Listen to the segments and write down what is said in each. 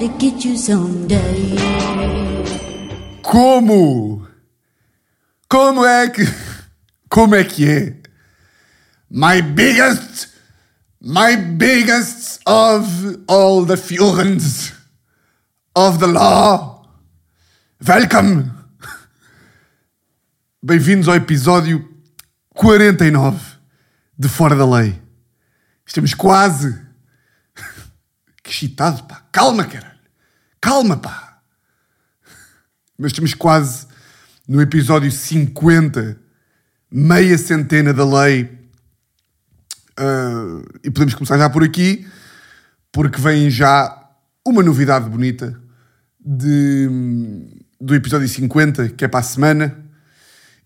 to get you someday. Como? Como é que. Como é que é? My biggest. My biggest of all the Furens of the law. Welcome! Bem-vindos ao episódio 49 de Fora da Lei. Estamos quase. Que excitado, pá. Calma, caralho. Calma, pá. Mas estamos quase no episódio 50, meia centena da lei. Ah, e podemos começar já por aqui, porque vem já uma novidade bonita de, do episódio 50, que é para a semana.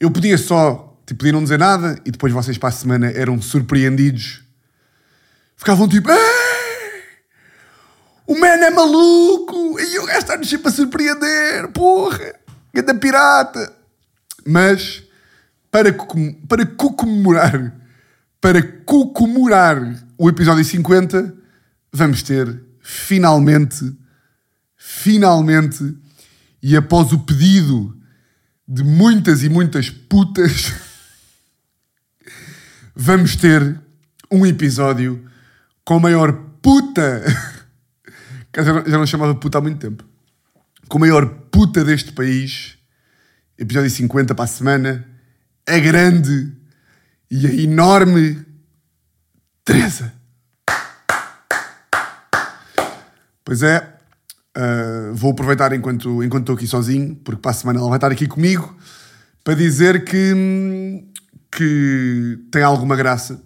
Eu podia só, tipo, podia não dizer nada, e depois vocês para a semana eram surpreendidos. Ficavam tipo, "Ei, o man é maluco, e o gajo está-nos sempre a surpreender, porra, ganda pirata. Mas, para, para comemorar, para comemorar o episódio 50, vamos ter, finalmente, finalmente, e após o pedido de muitas e muitas putas, vamos ter um episódio com a maior puta. Já não, já não chamava puta há muito tempo. Com a maior puta deste país. Episódio 50 para a semana. A grande e a enorme Teresa. Pois é, Uh, vou aproveitar enquanto, enquanto estou aqui sozinho, porque para a semana ela vai estar aqui comigo, para dizer que, que tem alguma graça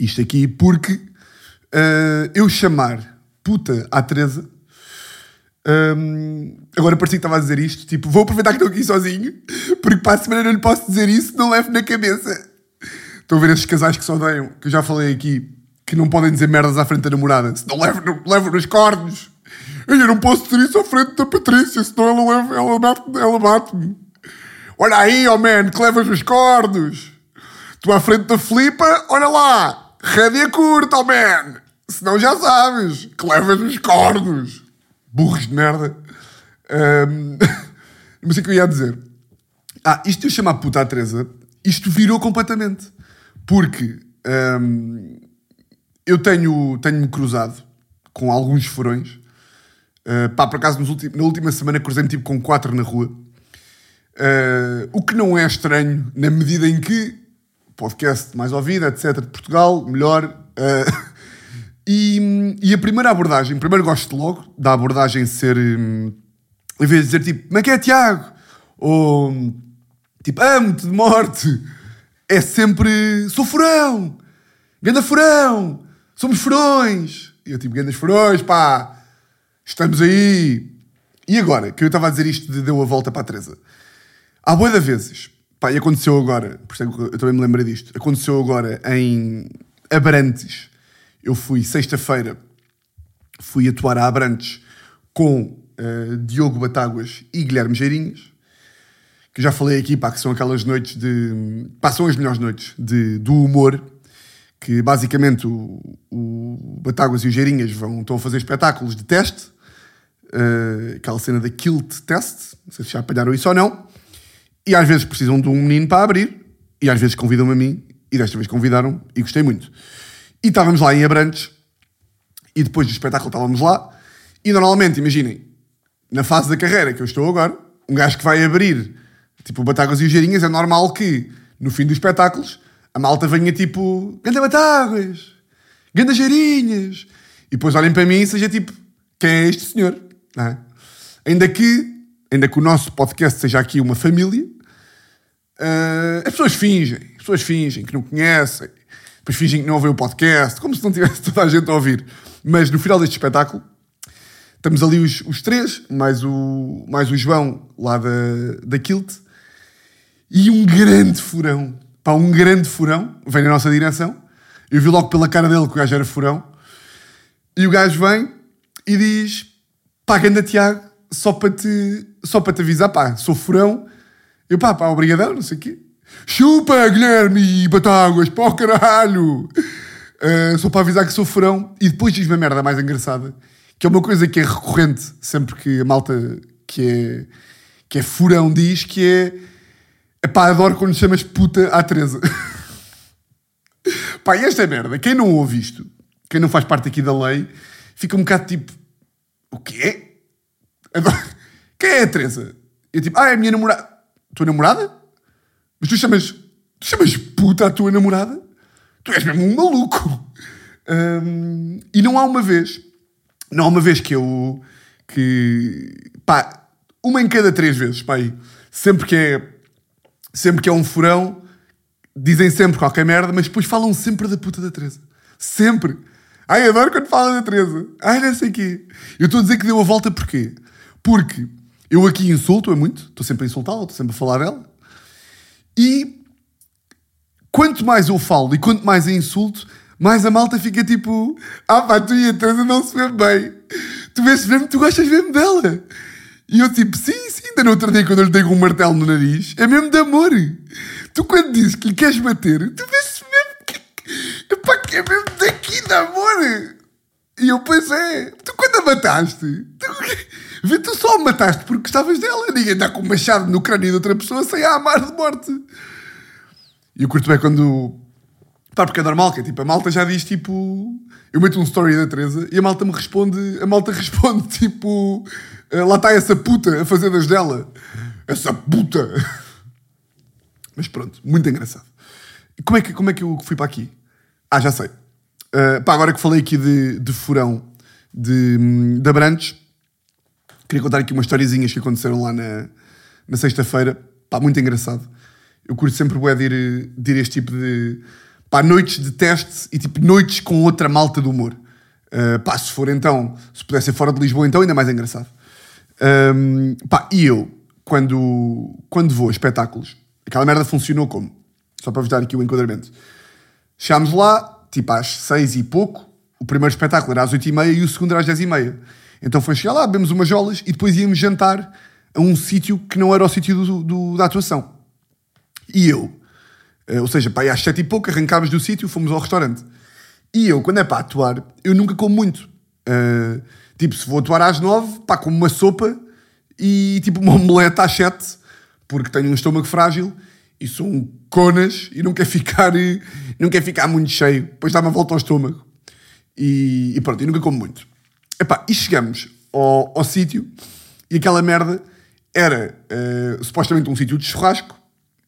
isto aqui, porque uh, eu chamar puta à Teresa. hum, agora parecia que estava a dizer isto, tipo, vou aproveitar que estou aqui sozinho, porque para a semana não lhe posso dizer isso, não levo na cabeça. Estão a ver esses casais que se odeiam, que eu já falei aqui, que não podem dizer merdas à frente da namorada, senão levo, no- levo nos cornos. Eu não posso dizer isso à frente da Patrícia, senão ela, leva, ela, bate- ela bate-me. Olha aí, oh man, que levas nos cornos. Tu à frente da Filipa, olha lá, rédea curta, oh man. Senão já sabes, que levas nos cornos. Burros de merda. Ahm, não sei o que eu ia dizer. Ah, isto eu chamar puta à Teresa, isto virou completamente. Porque hum, eu tenho, tenho-me cruzado com alguns furões. Uh, pá, por acaso, na última semana cruzei-me tipo com quatro na rua. Uh, o que não é estranho, na medida em que podcast mais ouvido, etc., de Portugal, melhor. uh, e, e a primeira abordagem, primeiro gosto logo da abordagem ser, hum, em vez de dizer tipo, como é que é, Tiago? Ou tipo, amo-te de morte, é sempre, sou furão, ganda furão, somos furões. E eu tipo, gandas furões, pá, estamos aí. E agora, que eu estava a dizer isto de deu a volta para a Teresa. Há boa de vezes, pá, e aconteceu agora, por isso é eu também me lembrei disto, aconteceu agora em Abrantes. Eu fui sexta-feira, fui atuar a Abrantes com eh, Diogo Batáguas e Guilherme Geirinhas, que já falei aqui, pá, que são aquelas noites de. são as melhores noites de, do humor, que basicamente o, o Batáguas e o Geirinhas vão, estão a fazer espetáculos de teste, eh, aquela cena da Kilt Test, não sei se já apanharam isso ou não, e às vezes precisam de um menino para abrir, e às vezes convidam-me a mim, e desta vez convidaram e gostei muito. E estávamos lá em Abrantes, e depois do espetáculo estávamos lá, e normalmente, imaginem, na fase da carreira que eu estou agora, um gajo que vai abrir, tipo, Batáguas e os Geirinhas, é normal que, no fim dos espetáculos, a malta venha tipo, ganda Batáguas, ganda Geirinhas, e depois olhem para mim e seja tipo, quem é este senhor? É? Ainda que, ainda que o nosso podcast seja aqui uma família, ah, as pessoas fingem, as pessoas fingem que não conhecem, depois fingem que não ouvem o podcast, como se não tivesse toda a gente a ouvir. Mas no final deste espetáculo, estamos ali os, os três, mais o, mais o João lá da, da Kilt, e um grande furão, pá, um grande furão, vem na nossa direção. Eu vi logo pela cara dele que o gajo era furão. E o gajo vem e diz: pá, ganda Tiago, só para te, só para te avisar, pá, sou furão. Eu, pá, pá, obrigadão, não sei o quê. Chupa, Guilherme, Batáguas, pá, caralho. Uh, só para avisar que sou furão. E depois diz uma merda mais engraçada, que é uma coisa que é recorrente sempre que a malta que é, que é furão diz que é epá, adoro quando chamas puta à Teresa. Pá, e esta merda, quem não ouve isto, quem não faz parte aqui da lei, fica um bocado tipo, o quê? Agora, quem é a Teresa? Eu tipo, ah, é a minha namorada. Tua namorada? Mas tu chamas, tu chamas puta a tua namorada? Tu és mesmo um maluco. Hum, e não há uma vez, não há uma vez que eu, que, pá, uma em cada três vezes, pá, aí, sempre que é, sempre que é um furão, dizem sempre qualquer merda, mas depois falam sempre da puta da Teresa. Sempre. Ai, adoro quando falam da Teresa. Ai, não sei o quê. Eu estou a dizer que deu a volta porquê? Porque eu aqui insulto-a muito, estou sempre a insultá-la, estou sempre a falar dela. E quanto mais eu falo e quanto mais a insulto, mais a malta fica tipo: Ah, pá, tu e a Teresa não se vê bem. Tu vês mesmo, tu gostas mesmo dela. E eu tipo: Sim, sim, ainda no outro dia quando eu lhe tenho um martelo no nariz, é mesmo de amor. Tu quando dizes que lhe queres bater, tu vês mesmo que, epá, que é mesmo daqui de amor. E eu, pois é, tu quando a mataste, tu, vê, tu só a mataste porque gostavas dela. Ninguém está com um machado no crânio de outra pessoa sem a amar de morte. E eu curto bem quando. Pá, porque é normal, que é tipo, a malta já diz tipo. Eu meto um story da Teresa e a malta me responde. A malta responde tipo. "Ah, Lá está essa puta a fazer das dela. Essa puta. Mas pronto, muito engraçado. Como é que, como é que eu fui para aqui? Ah, já sei. Uh, pá, agora que falei aqui de, de furão de, de Abrantes, queria contar aqui umas historiezinhas que aconteceram lá na, na sexta-feira. Pá, muito engraçado. Eu curto sempre bué de ir, de ir este tipo de... Pá, noites de teste e tipo noites com outra malta do humor. Uh, pá, se for então, se pudesse ser fora de Lisboa, então ainda mais engraçado. Um, pá, e eu, quando, quando vou a espetáculos, aquela merda funcionou como? Só para vos dar aqui o enquadramento. Chegámos lá, tipo às seis e pouco, o primeiro espetáculo era às oito e meia e o segundo era às dez e meia. Então foi chegar lá, bebemos umas jolas e depois íamos jantar a um sítio que não era o sítio do, do- da atuação. E eu, eh, ou seja, pá, às sete e pouco arrancámos do sítio, fomos ao restaurante. E eu, quando é para atuar, eu nunca como muito. Eh, tipo, se vou atuar às nove, pá, como uma sopa e tipo uma omelete às sete, porque tenho um estômago frágil e sou um conas e não quero ficar, não quero ficar muito cheio. Depois dá uma volta ao estômago. E, e pronto, eu nunca como muito. Epá, e chegamos ao, ao sítio e aquela merda era eh, supostamente um sítio de churrasco,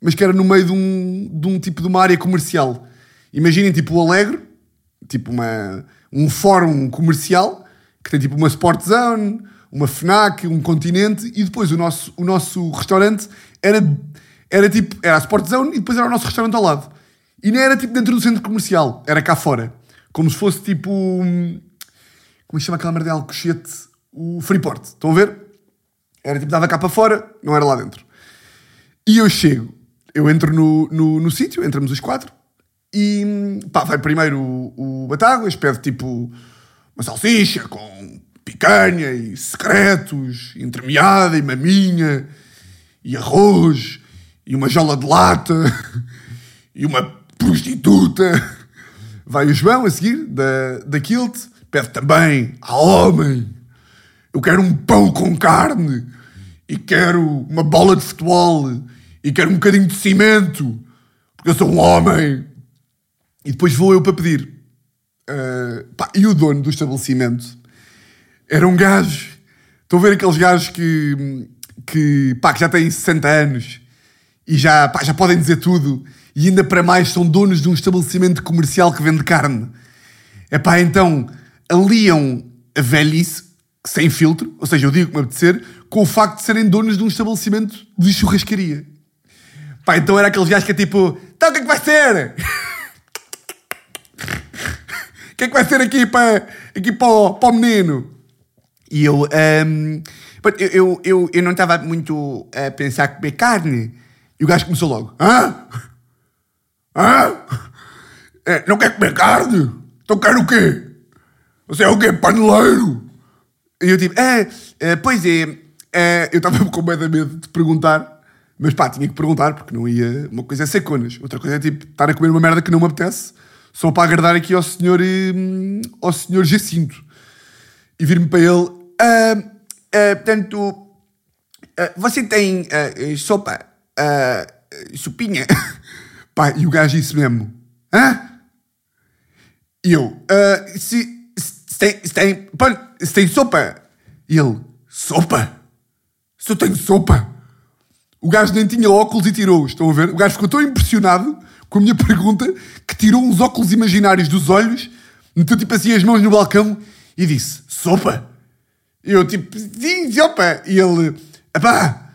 mas que era no meio de um, de um tipo de uma área comercial. Imaginem tipo o Alegre, tipo uma, um fórum comercial que tem tipo uma Sport Zone, uma FNAC, um continente e depois o nosso, o nosso restaurante era, era tipo, era a Sport Zone e depois era o nosso restaurante ao lado. E nem era tipo dentro do centro comercial, era cá fora. Como se fosse tipo. hum, Como é se chama aquela merda de Alcochete? O Freeport. Estão a ver? Era tipo, dava cá para fora, não era lá dentro. E eu chego, eu entro no, no, no sítio, entramos os quatro, e pá, vai primeiro o, o Batáguas, pede tipo uma salsicha com picanha e secretos, entremeada e maminha, e arroz, e uma jola de lata, e uma prostituta. Vai o João a seguir, da, da Kilt, pede também ao homem eu quero um pão com carne e quero uma bola de futebol e quero um bocadinho de cimento porque eu sou um homem. E depois vou eu para pedir. Ah, pá, e o dono do estabelecimento era um gajo. Estão a ver aqueles gajos que, que, pá, que já têm 60 anos e já, pá, já podem dizer tudo e ainda para mais são donos de um estabelecimento comercial que vende carne. É pá, então aliam a velhice sem filtro, ou seja, eu digo que me apetecer, com o facto de serem donos de um estabelecimento de churrascaria. Pá, então era aqueles gajos que é tipo, então o que é que vai ser? O que é que vai ser aqui para, aqui para, o, para o menino? E eu, pronto, eu, eu, eu, eu não estava muito a pensar comer carne. E o gajo começou logo, hã? Hã? É, não quer comer carne? Então quer o quê? Você é o quê? Paneleiro? E eu tipo, é, é, pois é, é, eu estava com medo de perguntar, mas pá, tinha que perguntar, porque não ia. Uma coisa é ser conas, outra coisa é tipo estar a comer uma merda que não me apetece, só para agradar aqui ao senhor, hum, ao senhor Jacinto. e vir-me para ele. "Ah, ah, portanto, ah, você tem ah, sopa, ah, sopinha? Pá, e o gajo disse mesmo: Hã? E eu: "Ah, se, se, tem, se, tem, se tem sopa? E ele: Sopa? Se eu tenho sopa? O gajo nem tinha óculos e tirou-os, estão a ver? O gajo ficou tão impressionado com a minha pergunta que tirou uns óculos imaginários dos olhos, meteu tipo assim as mãos no balcão e disse: Sopa? E eu tipo: Sim, sopa. E ele: Epá,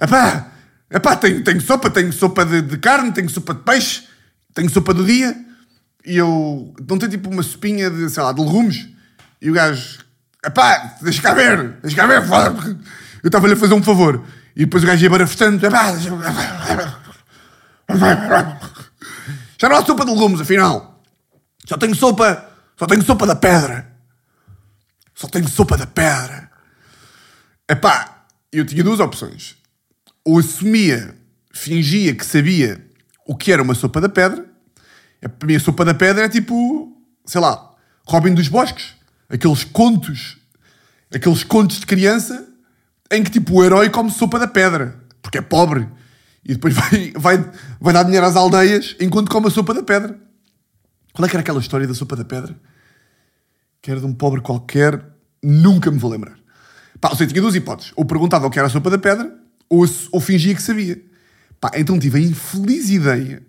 epá, epá, tenho, tenho sopa, tenho sopa de, de carne, tenho sopa de peixe, tenho sopa do dia. E eu não tenho tipo uma sopinha de, sei lá, de legumes. E o gajo: Epá, deixa cá ver, deixa cá ver, foda Eu estava-lhe a fazer um favor. E depois o gajo ia barafestando. Já não há sopa de legumes, afinal. Só tenho sopa, só tenho sopa da pedra. Só tenho sopa da pedra. Epá, eu tinha duas opções. Ou assumia, fingia que sabia o que era uma sopa da pedra. A minha sopa da pedra é tipo, sei lá, Robin dos Bosques. Aqueles contos, aqueles contos de criança em que tipo o herói come sopa da pedra, porque é pobre. E depois vai, vai, vai dar dinheiro às aldeias enquanto come a sopa da pedra. Qual é que era aquela história da sopa da pedra? Que era de um pobre qualquer, nunca me vou lembrar. Pá, ou seja, tinha duas hipóteses. Ou perguntava o que era a sopa da pedra, ou, ou fingia que sabia. Pá, então tive a infeliz ideia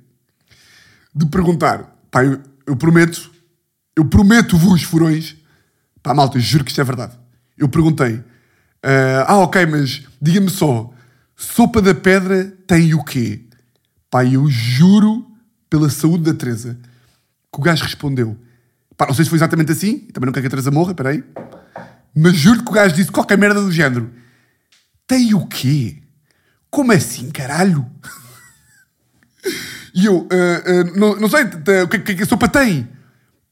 de perguntar. Pá, eu, eu prometo, eu prometo-vos, furões. Pá, malta, juro que isto é verdade. Eu perguntei. ah, ah, ok, mas diga-me só, sopa da pedra tem o quê? Pá, eu juro pela saúde da Teresa que o gajo respondeu. Pá, não sei se foi exatamente assim, também não quero que a Teresa morra, peraí. Mas juro que o gajo disse qualquer merda do género. Tem o quê? Como assim, caralho? E eu, ah, ah, não, não sei, o que, que, que a sopa tem?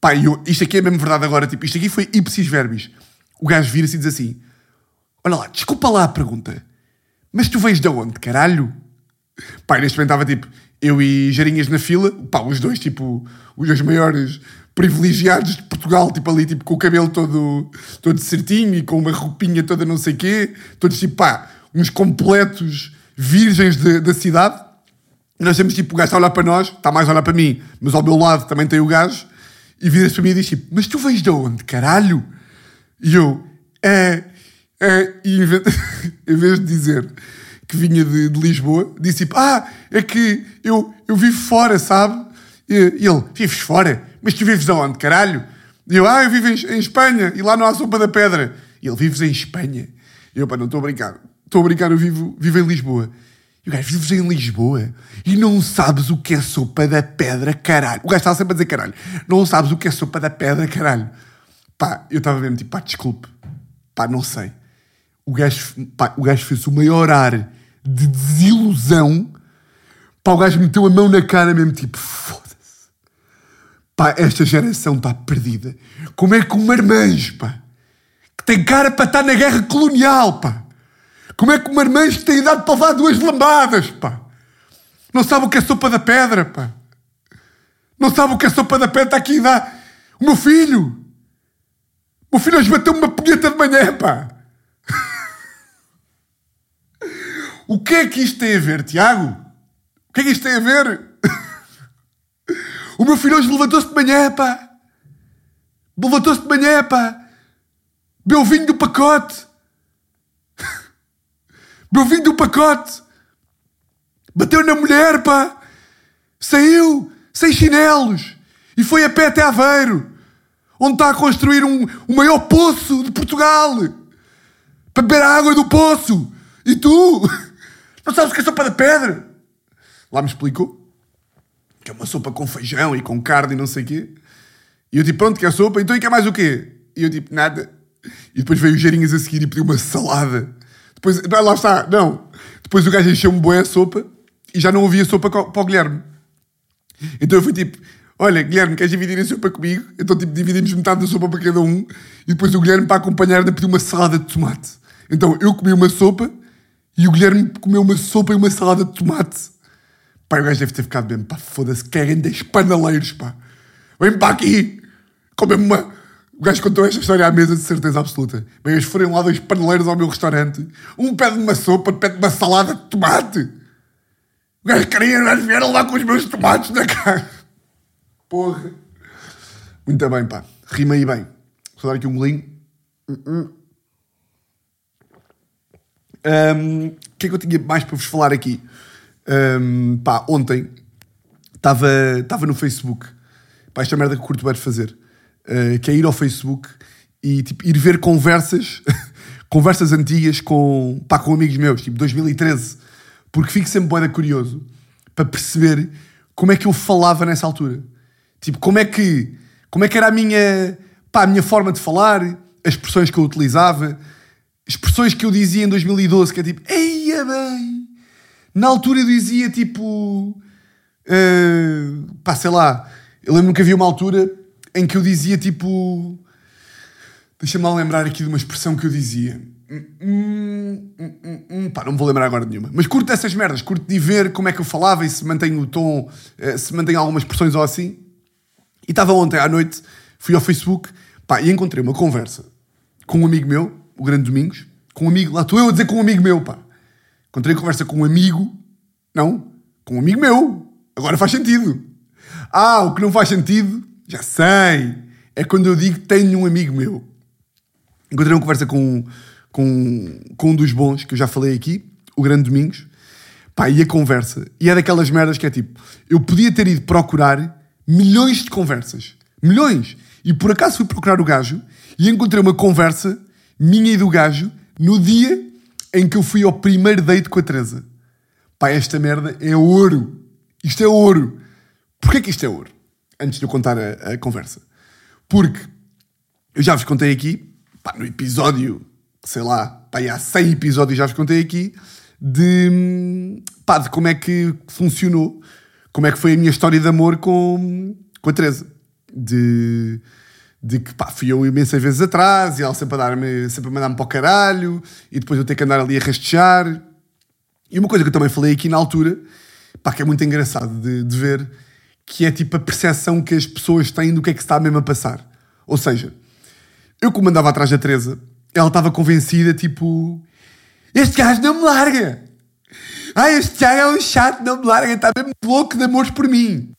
Pá, eu, isto aqui é mesmo verdade agora, tipo, isto aqui foi ipsis verbis. O gajo vira-se e diz assim: Olha lá, desculpa lá a pergunta, mas tu vens de onde, caralho? Pá, neste momento estava tipo, eu e Jarinhas na fila, pá, os dois, tipo, os dois maiores privilegiados de Portugal, tipo ali, tipo, com o cabelo todo, todo certinho e com uma roupinha toda não sei quê, todos tipo, pá, uns completos virgens de- da cidade. Nós temos tipo o gajo a olhar para nós, está mais a olhar para mim, mas ao meu lado também tem o gajo, e vira-se para mim e diz tipo: Mas tu vens de onde, caralho? E eu, é, é, e em vez, de dizer que vinha de, de Lisboa, disse tipo: Ah, é que eu, eu vivo fora, sabe? E, e ele: Vives fora? Mas tu vives de onde, caralho? E eu: Ah, eu vivo em, em Espanha e lá não há sopa da pedra. E ele: Vives em Espanha? E eu: Pá, não estou a brincar, estou a brincar, eu vivo, vivo em Lisboa. E o gajo, vives em Lisboa e não sabes o que é sopa da pedra, caralho. O gajo estava sempre a dizer caralho. Não sabes o que é sopa da pedra, caralho. Pá, eu estava mesmo tipo, pá, desculpe. Pá, não sei. O gajo, pá, o gajo fez o maior ar de desilusão. Pá, o gajo meteu a mão na cara mesmo, tipo, foda-se. Pá, esta geração está perdida. Como é que um marmanjo, pá, que tem cara para estar na guerra colonial, pá. Como é que um marmanjo tem idade para levar duas lambadas, pá? Não sabe o que é sopa da pedra, pá. Não sabe o que é sopa da pedra, está aqui a dar. O meu filho. O meu filho hoje bateu-me uma punheta de manhã, pá. O que é que isto tem a ver, Tiago? O que é que isto tem a ver? O meu filho hoje levantou-se de manhã, pá. Levantou-se de manhã, pá. Bebeu vinho do pacote. Bebeu vinho do pacote. Bateu na mulher, pá. Saiu, sem chinelos. E foi a pé até Aveiro. Onde está a construir um, o maior poço de Portugal. Para beber a água do poço. E tu? Não sabes o que é sopa da pedra? Lá me explicou. Que é uma sopa com feijão e com carne e não sei o quê. E eu tipo, pronto, quer sopa? Então e quer mais o quê? E eu tipo, nada. E depois veio o Geirinhas a seguir e pediu uma salada. Depois, lá está, não. Depois o gajo encheu-me boa a sopa e já não havia sopa para o Guilherme. Então eu fui tipo, olha, Guilherme, queres dividir a sopa comigo? Então tipo, dividimos metade da sopa para cada um e depois o Guilherme para acompanhar ainda pediu uma salada de tomate. Então eu comi uma sopa e o Guilherme comeu uma sopa e uma salada de tomate. Pá, o gajo deve ter ficado mesmo, pá, foda-se, caguem das panaleiros, pá. Vem para aqui, come uma, O gajo contou esta história à mesa de certeza absoluta. Bem, eles foram lá dois paneleiros ao meu restaurante. Um pede uma sopa, pede uma salada de tomate. O gajo queria, gajo vieram lá com os meus tomates na cara. Porra. Muito bem, pá. Rima aí bem. Vou dar aqui um golinho. Um, O que é que eu tinha mais para vos falar aqui? Um, pá, ontem estava no Facebook. Pá, esta merda que curto bem fazer. Uh, que é ir ao Facebook e tipo, ir ver conversas, conversas antigas com, pá, com amigos meus, tipo 2013. Porque fico sempre boeda curioso para perceber como é que eu falava nessa altura. Tipo, como é que, como é que era a minha, pá, a minha forma de falar, as expressões que eu utilizava, expressões que eu dizia em 2012, que é tipo, eia bem. Na altura eu dizia tipo, uh, pá, sei lá, eu lembro que havia uma altura em que eu dizia tipo, deixa-me lá lembrar aqui de uma expressão que eu dizia. Hum, hum, hum, hum, pá, não me vou lembrar agora de nenhuma. Mas curto essas merdas, curto de ver como é que eu falava e se mantém o tom, eh, se mantém algumas expressões ou assim. E estava ontem à noite, fui ao Facebook pá, e encontrei uma conversa com um amigo meu, o Grande Domingos, com um amigo, lá estou eu a dizer com um amigo meu, pá. Encontrei conversa com um amigo, não, com um amigo meu. Agora faz sentido. Ah, o que não faz sentido, já sei, é quando eu digo que tenho um amigo meu. Encontrei uma conversa com, com, com um dos bons, que eu já falei aqui, o Grande Domingos. Pá, e a conversa, e é daquelas merdas que é tipo, eu podia ter ido procurar milhões de conversas. Milhões! E por acaso fui procurar o gajo e encontrei uma conversa minha e do gajo no dia em que eu fui ao primeiro date com a Teresa. Pá, esta merda é ouro. Isto é ouro. Porquê que isto é ouro? Antes de eu contar a, a conversa. Porque eu já vos contei aqui, pá, no episódio, sei lá, pá, há 100 episódios já vos contei aqui, de, pá, de como é que funcionou, como é que foi a minha história de amor com, com a Teresa. De, de que pá, fui eu imensas vezes atrás e ela sempre a, dar-me, sempre a mandar-me para o caralho e depois eu ter que andar ali a rastejar. E uma coisa que eu também falei aqui na altura, pá, que é muito engraçado de, de ver, que é tipo a percepção que as pessoas têm do que é que se está mesmo a passar. Ou seja, eu como andava atrás da Teresa, ela estava convencida, tipo, este gajo não me larga. Ah, este gajo é um chato, não me larga, está mesmo louco de amores por mim.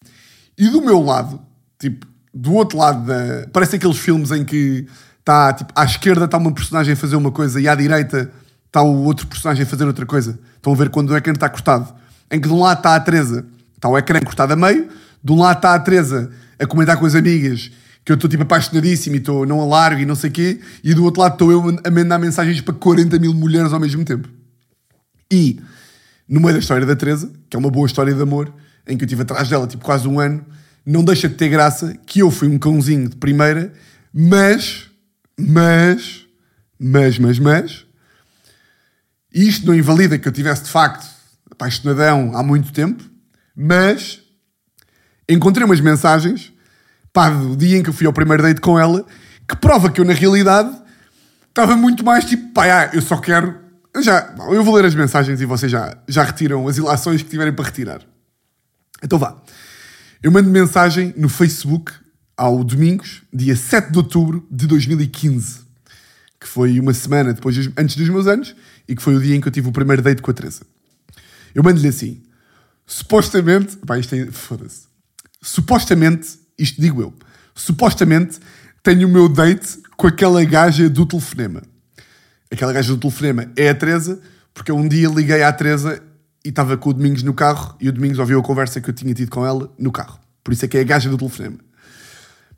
E do meu lado, tipo, do outro lado da. Parece aqueles filmes em que está, tipo, à esquerda está uma personagem a fazer uma coisa e à direita está o outro personagem a fazer outra coisa. Estão a ver quando o ecrã está cortado. Em que de um lado está a Teresa, está o ecrã cortado a meio, de um lado está a Teresa a comentar com as amigas que eu estou tipo apaixonadíssimo e estou não a largo e não sei o quê, e do outro lado estou eu a mandar mensagens para 40 mil mulheres ao mesmo tempo. E no meio da história da Teresa, que é uma boa história de amor, em que eu estive atrás dela tipo quase um ano, não deixa de ter graça que eu fui um cãozinho de primeira, mas, mas, mas, mas, mas, isto não invalida que eu tivesse de facto apaixonadão há muito tempo, mas encontrei umas mensagens, pá, do dia em que eu fui ao primeiro date com ela, que prova que eu na realidade estava muito mais tipo, pá, ah, eu só quero. Eu, já, eu vou ler as mensagens e vocês já, já retiram as ilações que tiverem para retirar. Então vá. Eu mando mensagem no Facebook ao Domingos, dia 7 de outubro de 2015, que foi uma semana depois, antes dos meus anos, e que foi o dia em que eu tive o primeiro date com a Teresa. Eu mando-lhe assim, supostamente, pá, isto é, foda-se, supostamente, isto digo eu, supostamente tenho o meu date com aquela gaja do telefonema. Aquela gaja do telefonema é a Teresa, porque eu um dia liguei à Teresa e estava com o Domingos no carro e o Domingos ouviu a conversa que eu tinha tido com ela no carro. Por isso é que é a gaja do telefonema.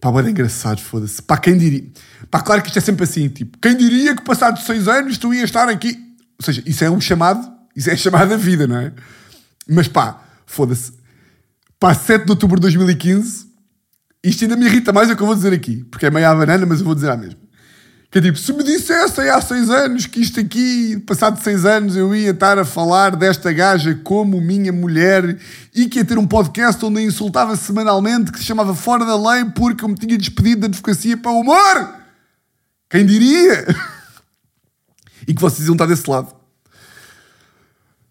Pá, era engraçado, foda-se. Pá, quem diria? Pá, claro que isto é sempre assim, tipo, quem diria que passados seis anos tu ias estar aqui? Ou seja, isso é um chamado, isso é chamado a vida, não é? Mas pá, foda-se. Pá, 7 de outubro de 2015, isto ainda me irrita mais o que eu vou dizer aqui, porque é meio à banana, mas eu vou dizer à mesma. Que é tipo, se me dissessem há seis anos que isto aqui, passado seis anos, eu ia estar a falar desta gaja como minha mulher e que ia ter um podcast onde a insultava semanalmente, que se chamava Fora da Lei porque eu me tinha despedido da advocacia para o humor. Quem diria? e que vocês iam estar desse lado.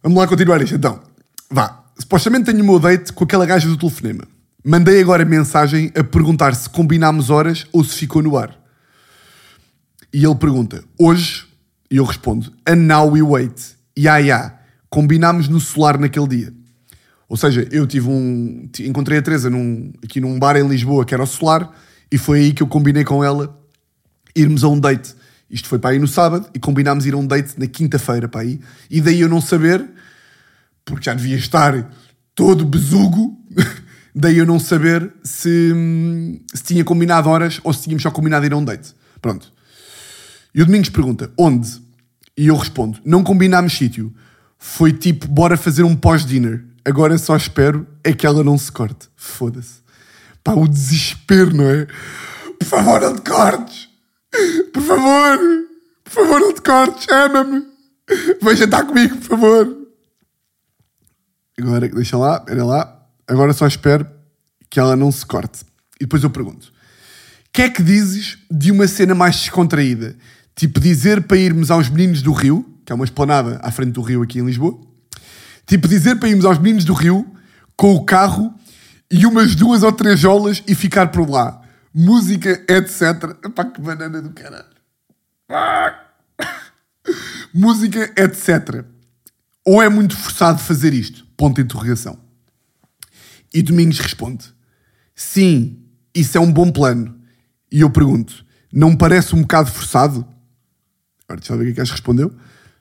Vamos lá continuar isto então. Vá. Supostamente tenho o meu date com aquela gaja do telefonema. Mandei agora mensagem a perguntar se combinámos horas ou se ficou no ar. E ele pergunta, hoje? E eu respondo, and now we wait. Ya, ya. Combinámos no solar naquele dia. Ou seja, eu tive um. Encontrei a Teresa num, aqui num bar em Lisboa que era o solar e foi aí que eu combinei com ela irmos a um date. Isto foi para aí no sábado e combinámos ir a um date na quinta-feira para aí. E daí eu não saber, porque já devia estar todo besugo, daí eu não saber se, se tinha combinado horas ou se tínhamos só combinado ir a um date. Pronto. E o Domingos pergunta: onde? E eu respondo: não combinámos sítio. Foi tipo, bora fazer um pós-dinner. Agora só espero é que ela não se corte. Foda-se. Pá, o desespero, não é? Por favor, não te cortes. Por favor. Por favor, não te cortes. Ama-me. Vem jantar comigo, por favor. Agora, deixa lá, era lá. Agora só espero que ela não se corte. E depois eu pergunto: que é que dizes de uma cena mais descontraída? Tipo, dizer para irmos aos Meninos do Rio, que é uma esplanada à frente do Rio aqui em Lisboa. Tipo, dizer para irmos aos Meninos do Rio com o carro e umas duas ou três jolas e ficar por lá. Música, etc. Epá, que banana do caralho. Ah! Música, etc. Ou é muito forçado fazer isto? Ponto de interrogação. E Domingos responde: Sim, isso é um bom plano. E eu pergunto: Não parece um bocado forçado? Agora, deixa eu ver o que é que gajo respondeu.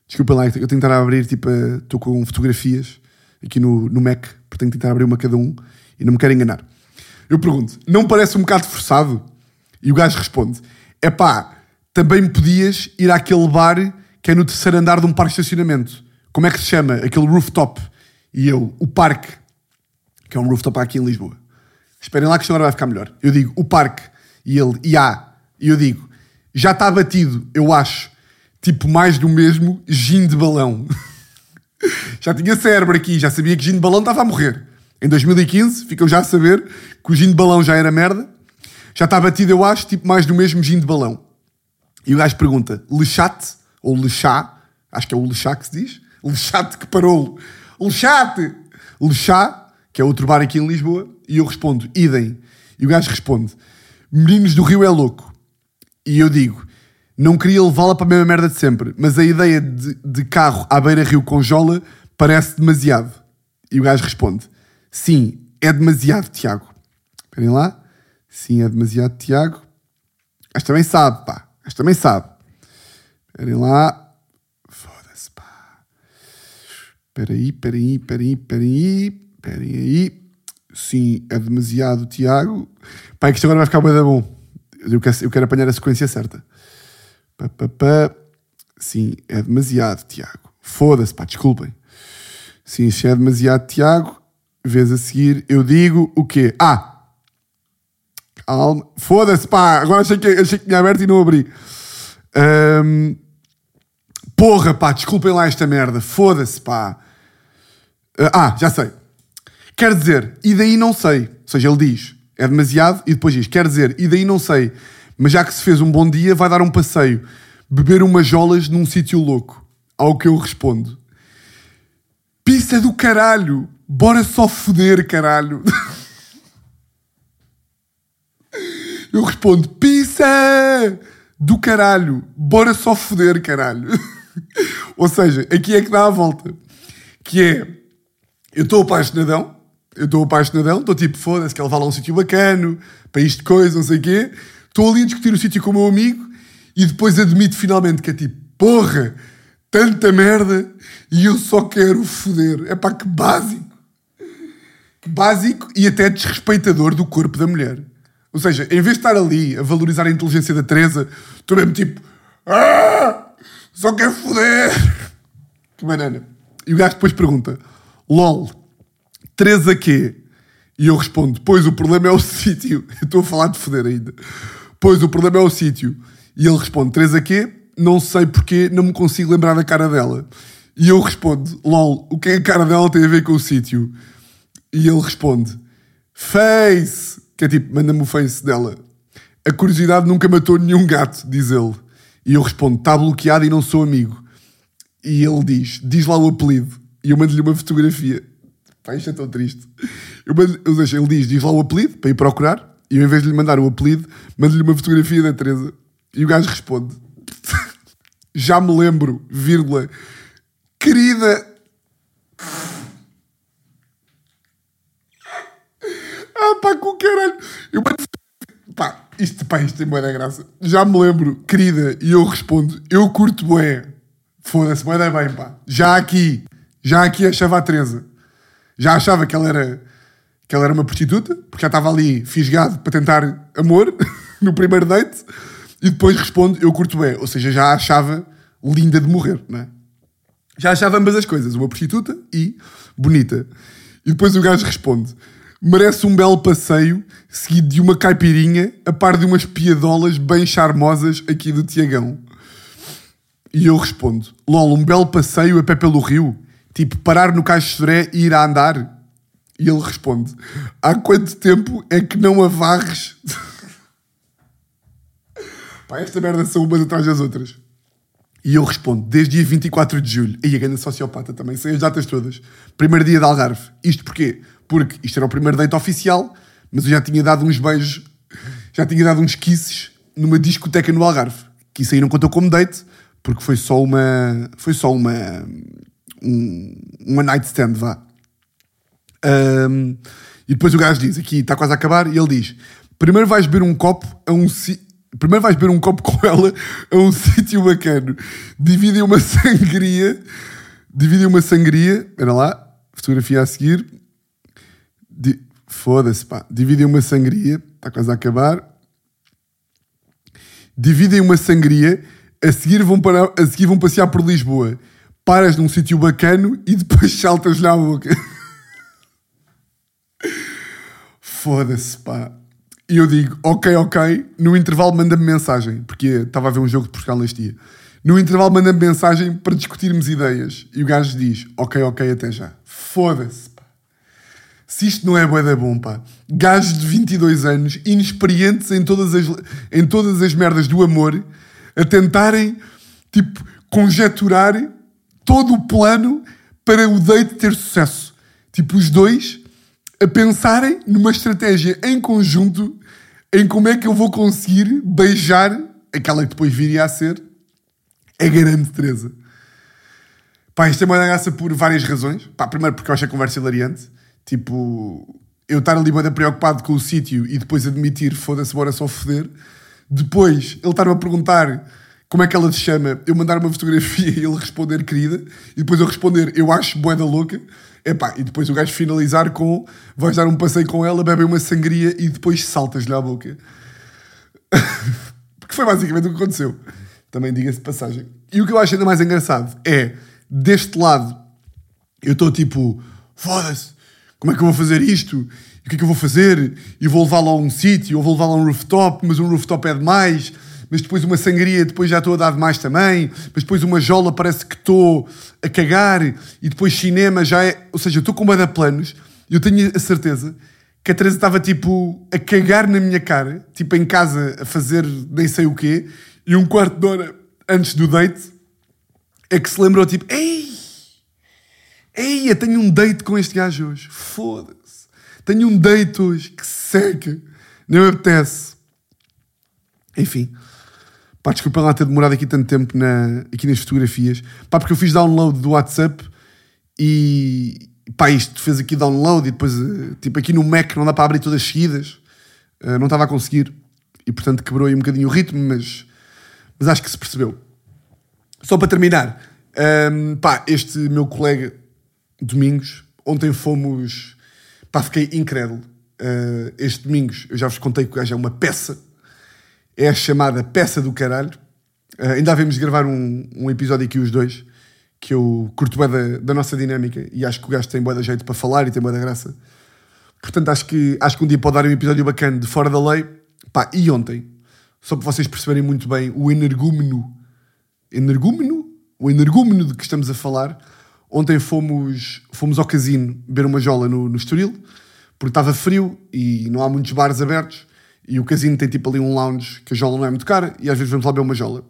Desculpa lá, eu tenho que tentar abrir, tipo, estou com fotografias aqui no, no Mac, porque tenho que tentar abrir uma cada um e não me quero enganar. Eu pergunto: Não parece um bocado forçado? E o gajo responde: É pá, também podias ir àquele bar que é no terceiro andar de um parque de estacionamento. Como é que se chama? Aquele rooftop. E eu, o parque, que é um rooftop aqui em Lisboa. Esperem lá que isto agora vai ficar melhor. Eu digo, o parque. E ele, e há. E eu digo, já está batido, eu acho. Tipo, mais do mesmo, gin de balão. já tinha cérebro aqui, já sabia que gin de balão estava a morrer. Em 2015, ficam já a saber que o gin de balão já era merda. Já está batido, eu acho, tipo, mais do mesmo gin de balão. E o gajo pergunta, lechate, ou lechá, acho que é o lechá que se diz, lechate que parou, lechate, lechá, que é outro bar aqui em Lisboa, e eu respondo, idem. E o gajo responde, meninos do Rio é louco. E eu digo, não queria levá-la para a mesma merda de sempre, mas a ideia de, de carro à beira-rio com jola parece demasiado. E o gajo responde, sim, é demasiado, Tiago. Esperem lá. Sim, é demasiado, Tiago. Mas também sabe, pá. Mas também sabe. Esperem lá. Foda-se, pá. Espera aí, espera aí, espera aí, espera aí. Esperem aí. Sim, é demasiado, Tiago. Pá, é que isto agora vai ficar da bom. Eu quero, eu quero apanhar a sequência certa. Pá, pá, pá. Sim, é demasiado, Tiago. Foda-se, pá, desculpem. Sim, se é demasiado, Tiago. Vez a seguir, eu digo o quê? Ah! Calma. Foda-se, pá. Agora achei que, achei que tinha aberto e não abri. Ahm, porra, pá. Desculpem lá esta merda. Foda-se, pá. Ah, já sei. Quer dizer, e daí não sei. Ou seja, ele diz, é demasiado, e depois diz, quer dizer, e daí não sei. Mas já que se fez um bom dia, vai dar um passeio. Beber umas jolas num sítio louco. Ao que eu respondo. Pista do caralho. Bora só foder, caralho. Eu respondo, pizza do caralho, bora só foder, caralho. Ou seja, aqui é que dá a volta. Que é, eu estou apaixonadão, eu estou apaixonadão, estou tipo, foda-se, que ele vai lá um sítio bacano, para isto coisa, não sei o quê. Estou ali a discutir o sítio com o meu amigo e depois admito finalmente que é tipo, porra, tanta merda e eu só quero foder. É pá, que básico. Que básico e até desrespeitador do corpo da mulher. Ou seja, em vez de estar ali a valorizar a inteligência da Teresa, estou mesmo tipo. Ah, só quero foder! Que banana. E o gajo depois pergunta: LOL, Teresa quê? E eu respondo: Pois o problema é o sítio. Eu estou a falar de foder ainda. Pois o problema é o sítio. E ele responde: Teresa quê? Não sei porque, não me consigo lembrar da cara dela. E eu respondo: LOL, o que é a cara dela tem a ver com o sítio? E ele responde: Face! Que é tipo, manda-me o face dela. A curiosidade nunca matou nenhum gato, diz ele. E eu respondo, está bloqueado e não sou amigo. E ele diz, diz lá o apelido. E eu mando-lhe uma fotografia. Pá, isto é tão triste. Eu mando, seja, ele diz, diz lá o apelido, para ir procurar. E eu, em vez de lhe mandar o apelido, mando-lhe uma fotografia da Teresa. E o gajo responde, já me lembro, vírgula, querida. Ah, pá, com caralho. Eu pá, isto, pá, isto tem boa graça. Já me lembro, querida, e eu respondo, eu curto bué. Foda-se, bué da bem, pá. Já aqui, já aqui achava a Teresa. Já achava que ela era, que ela era uma prostituta, porque já estava ali fisgado para tentar amor no primeiro date. E depois respondo, eu curto bué. Ou seja, já achava linda de morrer, não é? Já achava ambas as coisas, uma prostituta e bonita. E depois o gajo responde: merece um belo passeio, seguido de uma caipirinha, a par de umas piadolas bem charmosas aqui do Tiagão. E eu respondo: LOL, um belo passeio a pé pelo rio? Tipo, parar no Caixo de e ir a andar? E ele responde: Há quanto tempo é que não a varres? Pá, esta merda são umas atrás das outras. E eu respondo, desde dia 24 de julho. E a grande sociopata também, sei as datas todas. Primeiro dia de Algarve. Isto porquê? Porque isto era o primeiro date oficial, mas eu já tinha dado uns beijos, já tinha dado uns kisses numa discoteca no Algarve. Que isso aí não contou como date, porque foi só uma. Foi só uma. Um, uma night stand, vá. Um, e depois o gajo diz: aqui está quase a acabar, e ele diz: primeiro vais beber um copo a um. Primeiro vais beber um copo com ela a um sítio bacana. Dividem uma sangria. Dividem uma sangria. Espera lá. Fotografia a seguir. Di... Foda-se, pá. Dividem uma sangria. Está quase a acabar. Dividem uma sangria. A seguir vão, para... a seguir vão passear por Lisboa. Paras num sítio bacano e depois saltas na boca. Foda-se, pá. E eu digo, ok, ok. No intervalo manda-me mensagem, porque estava a ver um jogo de Portugal neste dia. No intervalo manda-me mensagem para discutirmos ideias. E o gajo diz, ok, ok, até já. Foda-se, pá. Se isto não é bué da bom, pá. Gajos de 22 anos, inexperientes em todas, as, em todas as merdas do amor, a tentarem, tipo, conjeturar todo o plano para o date ter sucesso. Tipo, os dois a pensarem numa estratégia em conjunto em como é que eu vou conseguir beijar aquela que depois viria a ser a grande Teresa. Pá, isto é uma graça por várias razões. Pá, primeiro porque eu acho a conversa hilariante. Tipo, eu estar ali bem preocupado com o sítio e depois admitir, foda-se, bora só foder. Depois, ele estar-me a perguntar como é que ela se chama, eu mandar uma fotografia e ele responder querida, e depois eu responder, eu acho boeda louca. Epá, e depois o gajo finalizar com vais dar um passeio com ela, bebe uma sangria e depois saltas-lhe à boca. Porque foi basicamente o que aconteceu. Também diga-se de passagem. E o que eu acho ainda mais engraçado é, deste lado, eu estou tipo, foda-se, como é que eu vou fazer isto? E o que é que eu vou fazer? E vou levá-lo a um sítio, ou vou levá-lo a um rooftop, mas um rooftop é demais mas depois uma sangria, depois já estou a dar demais também, mas depois uma jola parece que estou a cagar, e depois cinema já é. Ou seja, estou com uma da planos, e eu tenho a certeza que a Teresa estava tipo a cagar na minha cara, tipo em casa a fazer nem sei o quê, e um quarto de hora antes do date é que se lembrou tipo, ei, ei, eu tenho um date com este gajo hoje, foda-se, tenho um date hoje, que seca, não me apetece. Enfim, Pá, desculpa lá ter demorado aqui tanto tempo na, aqui nas fotografias. Pá, porque eu fiz download do WhatsApp e pá, isto fez aqui download e depois, eh, tipo, aqui no Mac não dá para abrir todas seguidas. Uh, não estava a conseguir e portanto quebrou aí um bocadinho o ritmo, mas, mas acho que se percebeu. Só para terminar, um, ehm, pá, este meu colega Domingos, ontem fomos, pá, fiquei incrédulo. Uh, este Domingos, eu já vos contei que o gajo é uma peça é a chamada Peça do Caralho. Uh, ainda de gravar um, um episódio aqui os dois, que eu curto bem da, da nossa dinâmica e acho que o gajo tem boa da jeito para falar e tem boa da graça. Portanto, acho que, acho que um dia pode dar um episódio bacana de Fora da Lei. Pá, e ontem, só para vocês perceberem muito bem o energúmeno, energúmeno? O energúmeno de que estamos a falar. Ontem fomos, fomos ao casino beber uma jola no, no Estoril, porque estava frio e não há muitos bares abertos. E o casino tem tipo ali um lounge que a jola não é muito cara e às vezes vamos lá beber uma jola.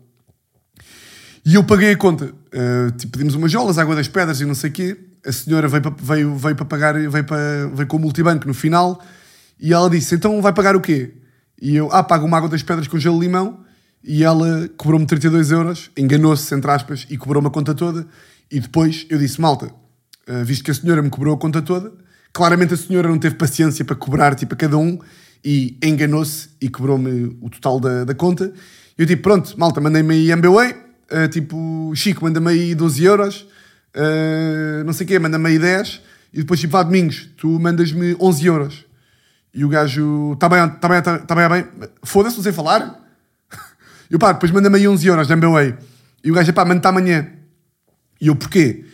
E eu paguei a conta. Uh, tipo, pedimos umas jolas, água das pedras e não sei o quê. A senhora veio para, veio, veio pagar, veio, veio com o multibanco no final e ela disse: Então vai pagar o quê? E eu, ah, pago uma água das pedras com gelo limão e ela cobrou-me 32 euros, enganou-se, entre aspas, e cobrou-me a conta toda. E depois eu disse, malta, uh, visto que a senhora me cobrou a conta toda, claramente a senhora não teve paciência para cobrar tipo, a cada um e enganou-se e cobrou-me o total da, da conta. Eu tipo, pronto, malta, mandei-me aí MBWay, uh, tipo, Chico, manda-me aí 12 euros, uh, não sei o quê, manda-me aí 10, e depois tipo, vá Domingos, tu mandas-me 11 euros. E o gajo, está bem, está bem, está tá bem, bem, foda-se, não sei falar. E eu, pá, depois manda-me aí 11 euros de MBWay. E o gajo, pá, manda-te amanhã. E eu, porquê?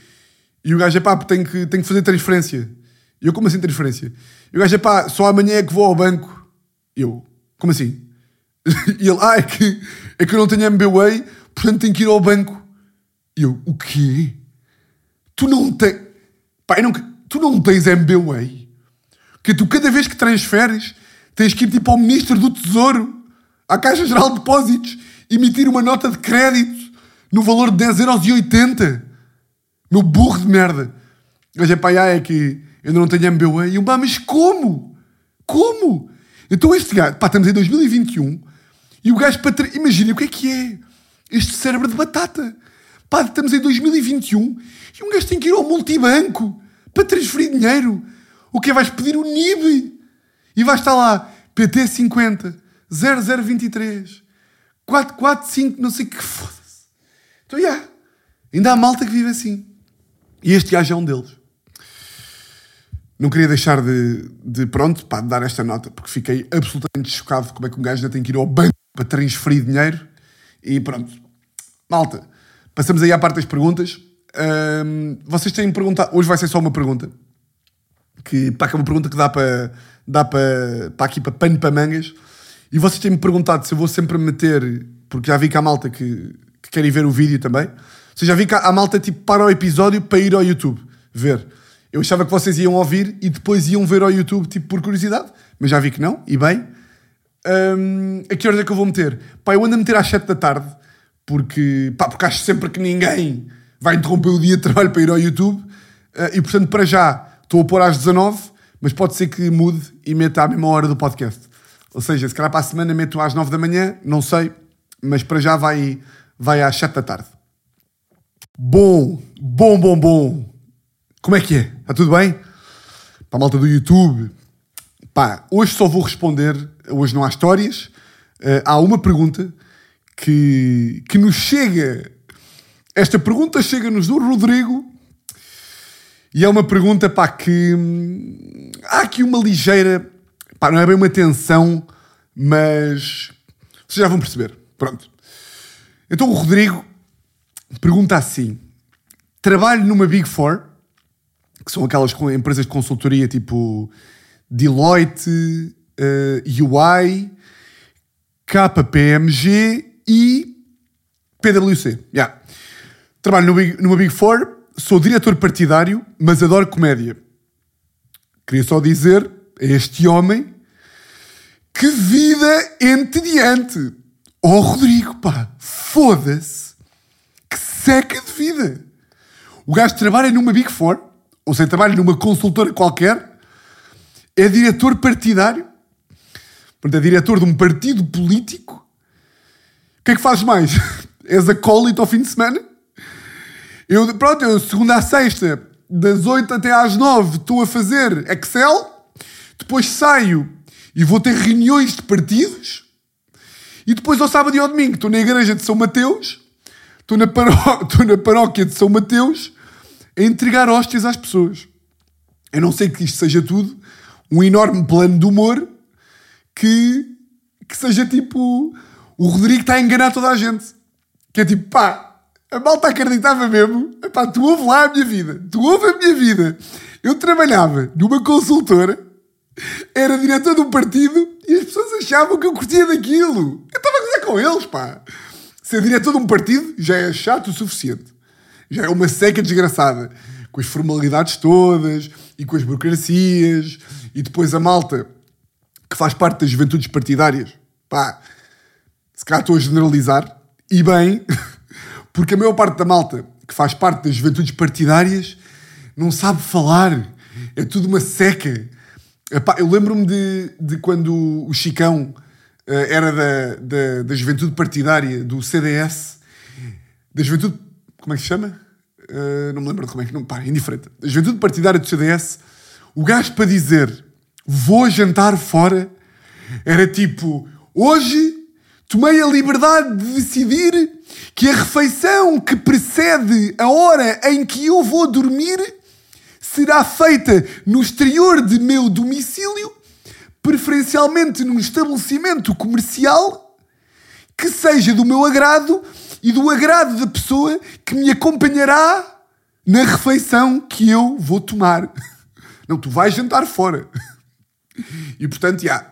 E o gajo, pá, tenho que, tenho que fazer transferência. E eu, como assim transferência? E o gajo, pá, só amanhã é que vou ao banco. Eu, como assim? E ele, ah, é que, é que eu não tenho MBWay, portanto tenho que ir ao banco. E eu, o quê? Tu não tens. Pá, não... tu não tens MBWay? Que tu, cada vez que transferes, tens que ir tipo ao Ministro do Tesouro, à Caixa Geral de Depósitos, emitir uma nota de crédito no valor de 10,80€. Meu burro de merda. Mas é pá, é que eu não tenho MBWay. E eu, mas como? Como? Então este gajo, pá, estamos em 2021 e o gajo, para imaginem o que é que é este cérebro de batata. Pá, estamos em 2021 e um gajo tem que ir ao multibanco para transferir dinheiro. O que é? Vais pedir o NIB e vais estar lá PT 50 0023 445, não sei que foda-se. Então, já. Yeah, ainda há malta que vive assim. E este gajo é um deles. Não queria deixar de, de pronto, pá, de dar esta nota, porque fiquei absolutamente chocado como é que um gajo ainda tem que ir ao banco para transferir dinheiro. E pronto. Malta, passamos aí à parte das perguntas. Um, vocês têm perguntado. Hoje vai ser só uma pergunta. Que, pá, que é uma pergunta que dá para, dá para, para aqui para pano para mangas. E vocês têm-me perguntado se eu vou sempre meter, porque já vi que há malta que, que quer ir ver o vídeo também. Você já vi que há malta tipo para o episódio para ir ao YouTube ver. Eu achava que vocês iam ouvir e depois iam ver ao YouTube, tipo, por curiosidade, mas já vi que não, e bem. Um, a que horas é que eu vou meter? Pá, eu ando a meter às 7 da tarde, porque, pá, porque acho sempre que ninguém vai interromper o dia de trabalho para ir ao YouTube, uh, e portanto, para já, estou a pôr às 19, mas pode ser que mude e meta à mesma hora do podcast. Ou seja, se calhar para a semana meto às 9 da manhã, não sei, mas para já vai, vai às 7 da tarde. Bom, bom, bom, bom. Como é que é? Está tudo bem? Para a malta do YouTube. Pá, hoje só vou responder, hoje não há histórias. Uh, há uma pergunta que, que nos chega. Esta pergunta chega-nos do Rodrigo e é uma pergunta pá, que hum, há aqui uma ligeira, pá, não é bem uma tensão, mas vocês já vão perceber. Pronto. Então o Rodrigo pergunta assim: trabalho numa Big Four que são aquelas empresas de consultoria tipo Deloitte, uh, eh, UI, KPMG e PwC. Yeah. Trabalho no Big, numa Big Four, sou diretor partidário, mas adoro comédia. Queria só dizer a este homem que vida entediante. Oh, Rodrigo, pá, foda-se. Que seca de vida. O gajo trabalha numa Big Four ou seja, trabalha numa consultora qualquer, é diretor partidário, portanto, é diretor de um partido político. O que é que faz mais? És acólito ao fim de semana? Eu, pronto, eu segunda a sexta, das 8 até às 9, estou a fazer Excel, depois saio e vou ter reuniões de partidos, e depois ao sábado e ao domingo estou na igreja de São Mateus, estou na, paró estou na paróquia de São Mateus, a entregar hóstias às pessoas. Eu não sei que isto seja tudo um enorme plano de humor que, que seja tipo o Rodrigo está a enganar toda a gente. Que é tipo, pá, a malta acreditava mesmo, pá, tu ouve lá a minha vida, tu ouve a minha vida. Eu trabalhava numa consultora, era diretor de um partido e as pessoas achavam que eu curtia daquilo. Eu estava a gozar com eles, pá. Ser diretor de um partido já é chato o suficiente já é uma seca desgraçada. Com as formalidades todas e com as burocracias e depois a malta que faz parte das juventudes partidárias. Pá, se calhar estou a generalizar. E bem, porque a maior parte da malta que faz parte das juventudes partidárias não sabe falar. É tudo uma seca. Epá, eu lembro-me de, de quando o Chicão eh, era da, da, da juventude partidária do CDS, da juventude. Como é que se chama? Eh, não me lembro de como é que. Não, pá, indiferente. Da juventude partidária do CDS, o gajo para dizer vou jantar fora era tipo hoje tomei a liberdade de decidir que a refeição que precede a hora em que eu vou dormir será feita no exterior de meu domicílio, preferencialmente num estabelecimento comercial que seja do meu agrado e do agrado da pessoa que me acompanhará na refeição que eu vou tomar. Não, tu vais jantar fora. E portanto, já.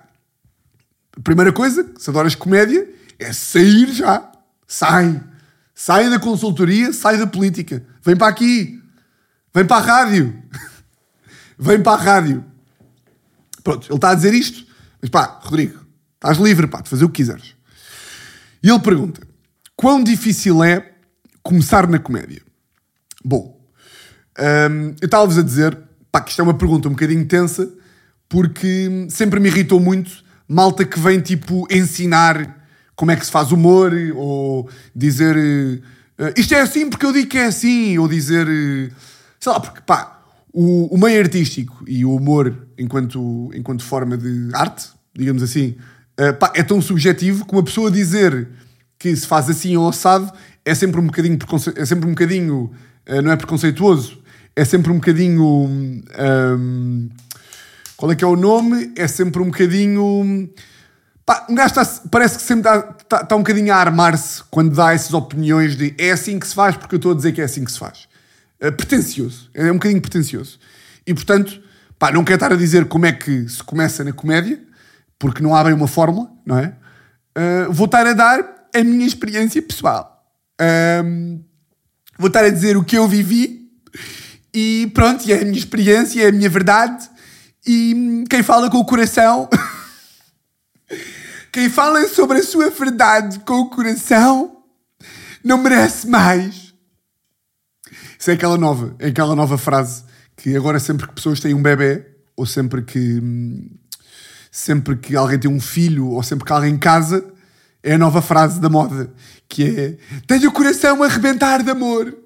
A primeira coisa, se adoras comédia, é sair já. Sai. Sai da consultoria, sai da política. Vem para aqui. Vem para a rádio. Vem para a rádio. Pronto, ele está a dizer isto. Mas pá, Rodrigo, estás livre pá, de fazer o que quiseres. E ele pergunta: quão difícil é começar na comédia? Bom, hum, eu estava-vos a dizer pá, que isto é uma pergunta um bocadinho tensa, porque sempre me irritou muito malta que vem tipo ensinar como é que se faz humor, ou dizer uh, isto é assim porque eu digo que é assim, ou dizer uh, sei lá, porque pá, o, o meio artístico e o humor enquanto, enquanto forma de arte, digamos assim, uh, pá, é tão subjetivo que uma pessoa dizer que se faz assim ou assado é sempre um bocadinho, é sempre um bocadinho não é preconceituoso, é sempre um bocadinho. Um, qual é que é o nome? É sempre um bocadinho. Pá, um gajo parece que sempre está, está, está um bocadinho a armar-se quando dá essas opiniões de é assim que se faz porque eu estou a dizer que é assim que se faz. Uh, pretencioso. É um bocadinho pretencioso. E portanto, pá, não quero estar a dizer como é que se começa na comédia, porque não há bem uma fórmula, não é? Uh, vou estar a dar a minha experiência pessoal. Uh, vou estar a dizer o que eu vivi e pronto, é a minha experiência, é a minha verdade. E quem fala com o coração. quem fala sobre a sua verdade com o coração não merece mais. Isso é aquela nova, é aquela nova frase que agora sempre que pessoas têm um bebê ou sempre que sempre que alguém tem um filho ou sempre que alguém casa é a nova frase da moda que é tenho o coração a arrebentar de amor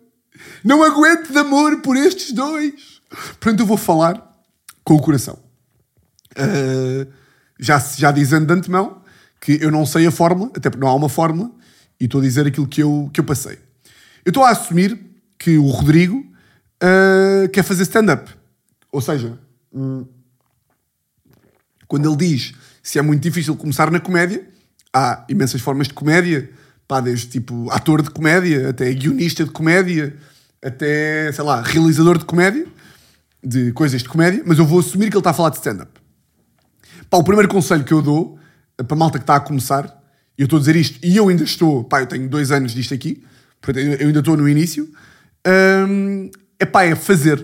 não aguento de amor por estes dois. Portanto, eu vou falar com o coração. Uh, já, já dizendo de antemão que eu não sei a fórmula, até porque não há uma fórmula, e estou a dizer aquilo que eu, que eu passei. Eu estou a assumir que o Rodrigo uh, quer fazer stand-up. Ou seja, hum, quando ele diz se é muito difícil começar na comédia, há imensas formas de comédia, pá, desde tipo ator de comédia até guionista de comédia, até, sei lá, realizador de comédia, de coisas de comédia, mas eu vou assumir que ele está a falar de stand-up. Pá, o primeiro conselho que eu dou para a malta que está a começar, e eu estou a dizer isto, e eu ainda estou, pá, eu tenho dois anos disto aqui, portanto, eu ainda estou no início, hum, é pá, é fazer.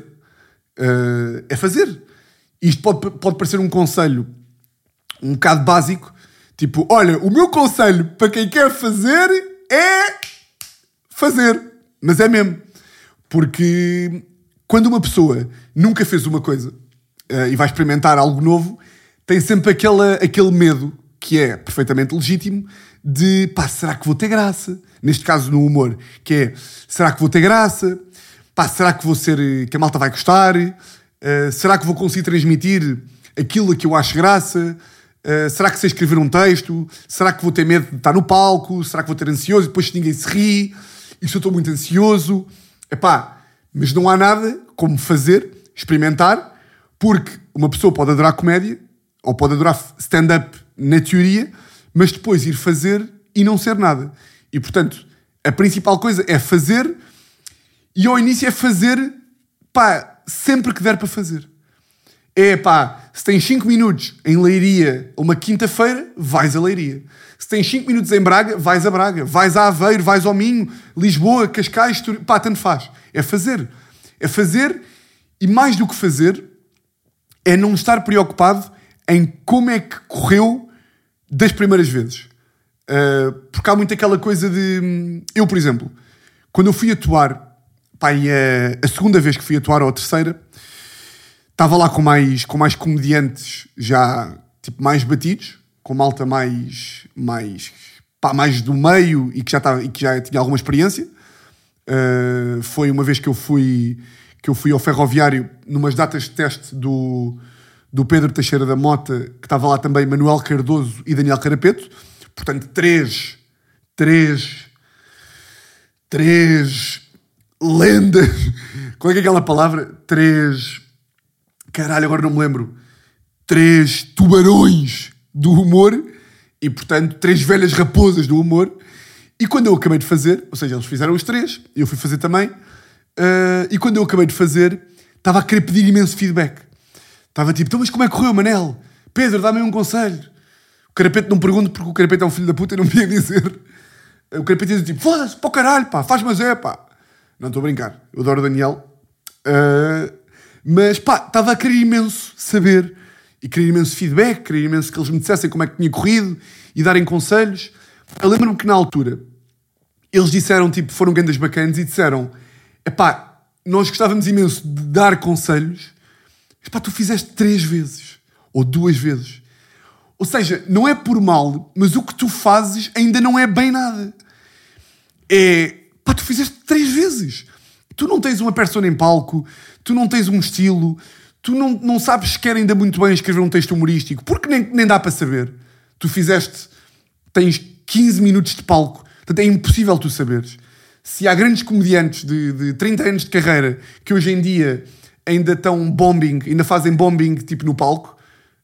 Uh, é fazer. Isto pode, pode parecer um conselho um bocado básico, tipo, olha, o meu conselho para quem quer fazer é fazer. Mas é mesmo. Porque quando uma pessoa nunca fez uma coisa uh, e vai experimentar algo novo, tem sempre aquela, aquele medo, que é perfeitamente legítimo, de pá, será que vou ter graça? Neste caso, no humor, que é será que vou ter graça? Pá, será que vou ser. que a malta vai gostar? Uh, será que vou conseguir transmitir aquilo que eu acho graça? Uh, será que sei escrever um texto? Será que vou ter medo de estar no palco? Será que vou ter ansioso depois ninguém se ri? E se eu estou muito ansioso? Epá, mas não há nada como fazer, experimentar, porque uma pessoa pode adorar comédia ou pode adorar stand-up na teoria, mas depois ir fazer e não ser nada. E portanto, a principal coisa é fazer e ao início é fazer, pá, sempre que der para fazer. É pá, se tens 5 minutos em Leiria uma quinta-feira, vais a Leiria. Se tens 5 minutos em Braga, vais a Braga. Vais a Aveiro, vais ao Minho, Lisboa, Cascais, Tur... pá, tanto faz. É fazer. É fazer e mais do que fazer, é não estar preocupado em como é que correu das primeiras vezes. Uh, porque há muito aquela coisa de. Eu, por exemplo, quando eu fui atuar, pá, a, a segunda vez que fui atuar, ou a terceira, estava lá com mais, com mais comediantes já tipo, mais batidos, com malta mais, mais, pá, mais do meio e que já, estava, e que já tinha alguma experiência. Uh, foi uma vez que eu fui que eu fui ao ferroviário numas datas de teste do, do Pedro Teixeira da Mota, que estava lá também Manuel Cardoso e Daniel Carapeto. Portanto, três, três, três lendas. Qual é que é aquela palavra? Três. Caralho, agora não me lembro. Três tubarões do humor e, portanto, três velhas raposas do humor. E quando eu acabei de fazer, ou seja, eles fizeram os três, eu fui fazer também. Uh, e quando eu acabei de fazer, estava a querer pedir imenso feedback. Estava tipo, então, mas como é que correu, Manel? Pedro, dá-me um conselho. O Carapete não pergunta porque o Carapete é um filho da puta e não me ia dizer. O Carapete diz tipo, foda-se, pá o caralho, pá, faz mas é, pá. Não estou a brincar, eu adoro o Daniel. Uh, mas pá, estava a querer imenso saber e querer imenso feedback, querer imenso que eles me dissessem como é que tinha corrido e darem conselhos. Eu lembro-me que na altura eles disseram, tipo, foram grandes bacanas e disseram: epá, nós gostávamos imenso de dar conselhos, mas pá, tu fizeste três vezes ou duas vezes. Ou seja, não é por mal, mas o que tu fazes ainda não é bem nada. É, pá, tu fizeste três vezes. Tu não tens uma persona em palco, tu não tens um estilo, tu não, não sabes sequer ainda muito bem escrever um texto humorístico, porque nem, nem dá para saber. Tu fizeste, tens 15 minutos de palco, portanto é impossível tu saberes. Se há grandes comediantes de, de 30 anos de carreira que hoje em dia ainda estão bombing, ainda fazem bombing tipo no palco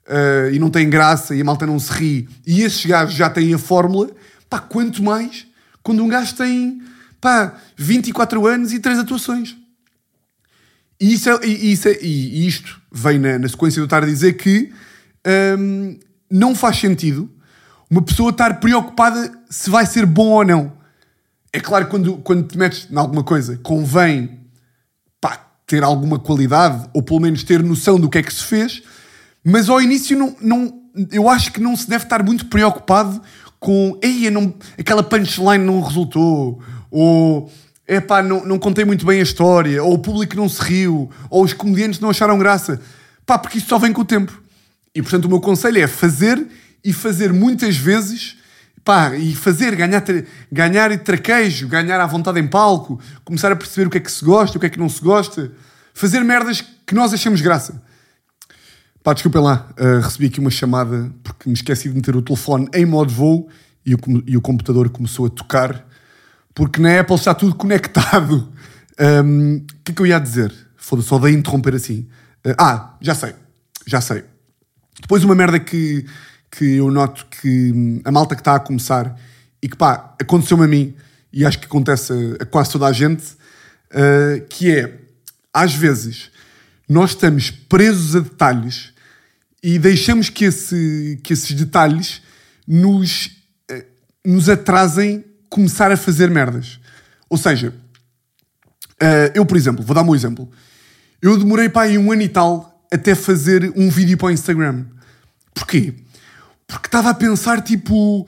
uh, e não têm graça e a malta não se ri, e esses gajos já têm a fórmula, pá, quanto mais quando um gajo tem pá, 24 anos e 3 atuações. E, isso é, e, isso é, e isto vem na, na, sequência eu estar a dizer que hum, não faz sentido uma pessoa estar preocupada se vai ser bom ou não. É claro que quando, quando te metes em alguma coisa, convém pá, ter alguma qualidade, ou pelo menos ter noção do que é que se fez, mas ao início não, não, eu acho que não se deve estar muito preocupado com Ei, não, aquela punchline não resultou, ou é pá, não, não contei muito bem a história, ou o público não se riu, ou os comediantes não acharam graça. Pá, porque isso só vem com o tempo. E portanto o meu conselho é fazer e fazer muitas vezes, pá, e fazer, ganhar, ganhar traquejo, ganhar à vontade em palco, começar a perceber o que é que se gosta, o que é que não se gosta, fazer merdas que nós achamos graça. Pá, desculpem lá, uh, recebi aqui uma chamada porque me esqueci de meter o telefone em modo voo e o, e o computador começou a tocar porque na Apple está tudo conectado. O um, que é que eu ia dizer? Foda-se, só de interromper assim. Uh, ah, já sei, já sei. Depois uma merda que, que eu noto que a malta que está a começar e que pá, aconteceu-me a mim e acho que acontece a, a quase toda a gente, uh, que é, às vezes, nós estamos presos a detalhes e deixamos que, esse, que esses detalhes nos, uh, nos atrasem começar a fazer merdas. Ou seja, uh, eu, por exemplo, vou dar um exemplo. Eu demorei para aí um ano e tal até fazer um vídeo para o Instagram. Porquê? Porque estava a pensar, tipo,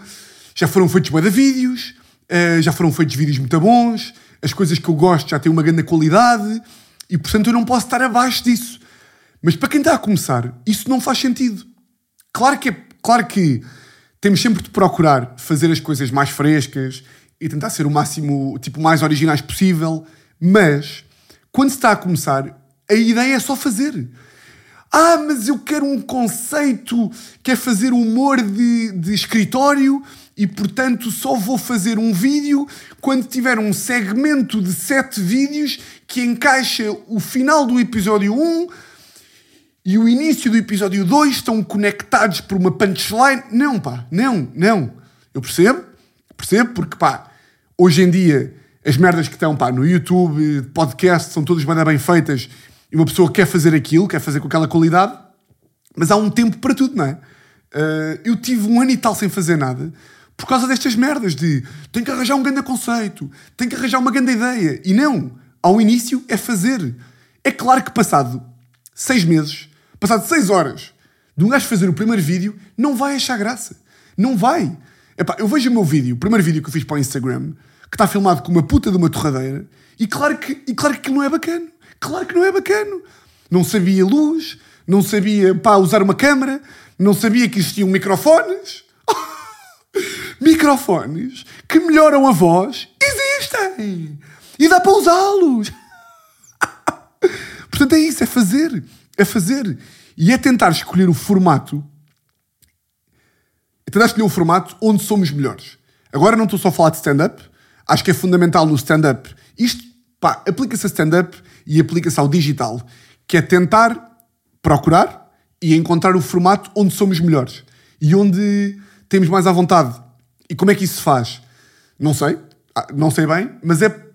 já foram feitos bué de vídeos, uh, já foram feitos vídeos muito bons, as coisas que eu gosto já têm uma grande qualidade e, portanto, eu não posso estar abaixo disso. Mas para quem está a começar, isso não faz sentido. Claro que, é, claro que temos sempre de procurar fazer as coisas mais frescas e tentar ser o máximo, tipo, mais originais possível, mas quando se está a começar, a ideia é só fazer. Ah, mas eu quero um conceito que é fazer humor de, de escritório e, portanto, só vou fazer um vídeo quando tiver um segmento de sete vídeos que encaixa o final do episódio 1 e o início do episódio 2 estão conectados por uma punchline. Não, pá, não, não. Eu percebo, percebo, porque pá, hoje em dia as merdas que estão pá, no YouTube, podcast, são todas bem feitas e uma pessoa quer fazer aquilo, quer fazer com aquela qualidade, mas há um tempo para tudo, não é? Uh, eu tive um ano e tal sem fazer nada por causa destas merdas de tenho que arranjar um grande conceito, tenho que arranjar uma grande ideia. E não, ao início é fazer. É claro que passado seis meses passado 6 horas de um gajo fazer o primeiro vídeo, não vai achar graça. Não vai. Epá, eu vejo o meu vídeo, o primeiro vídeo que eu fiz para o Instagram, que está filmado com uma puta de uma torradeira, e claro que, e claro que não é bacana. Claro que não é bacana. Não sabia luz, não sabia pá, usar uma câmera, não sabia que existiam microfones. microfones que melhoram a voz existem e dá para usá-los. Portanto, é isso, é fazer, é fazer. E é tentar escolher o formato, é tentar escolher o formato onde somos melhores. Agora não estou só a falar de stand-up, acho que é fundamental no stand-up. Isto, pá, aplica-se a stand-up e aplica-se ao digital, que é tentar procurar e encontrar o formato onde somos melhores e onde temos mais à vontade. E como é que isso se faz? Não sei, ah, não sei bem, mas é.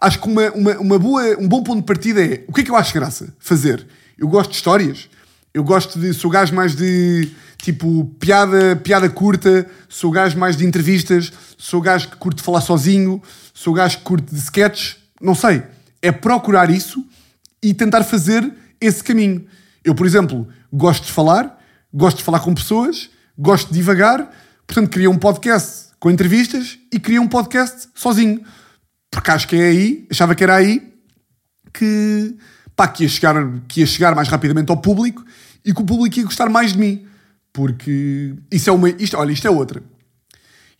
Acho que uma, uma, uma boa, um bom ponto de partida é o que é que eu acho graça fazer. Eu gosto de histórias, eu gosto de. Sou gajo mais de tipo piada, piada curta, sou gajo mais de entrevistas, sou gajo que curte falar sozinho, sou gajo que curte de sketches, não sei. É procurar isso e tentar fazer esse caminho. Eu, por exemplo, gosto de falar, gosto de falar com pessoas, gosto de divagar, portanto, queria um podcast com entrevistas e queria um podcast sozinho. Porque acho que é aí, achava que era aí que, pá, que, ia chegar, que ia chegar mais rapidamente ao público e que o público ia gostar mais de mim. Porque isso é uma. Isto, olha, isto é outra.